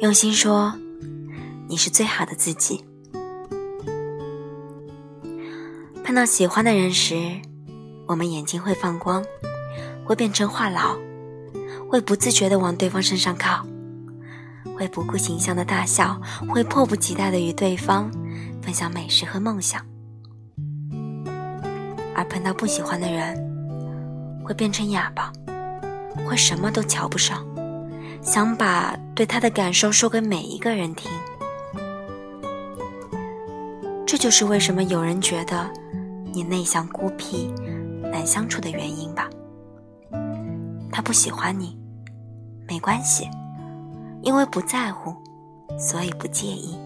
用心说，你是最好的自己。碰到喜欢的人时，我们眼睛会放光，会变成话痨，会不自觉地往对方身上靠，会不顾形象的大笑，会迫不及待地与对方分享美食和梦想。而碰到不喜欢的人，会变成哑巴，会什么都瞧不上。想把对他的感受说给每一个人听，这就是为什么有人觉得你内向孤僻、难相处的原因吧。他不喜欢你，没关系，因为不在乎，所以不介意。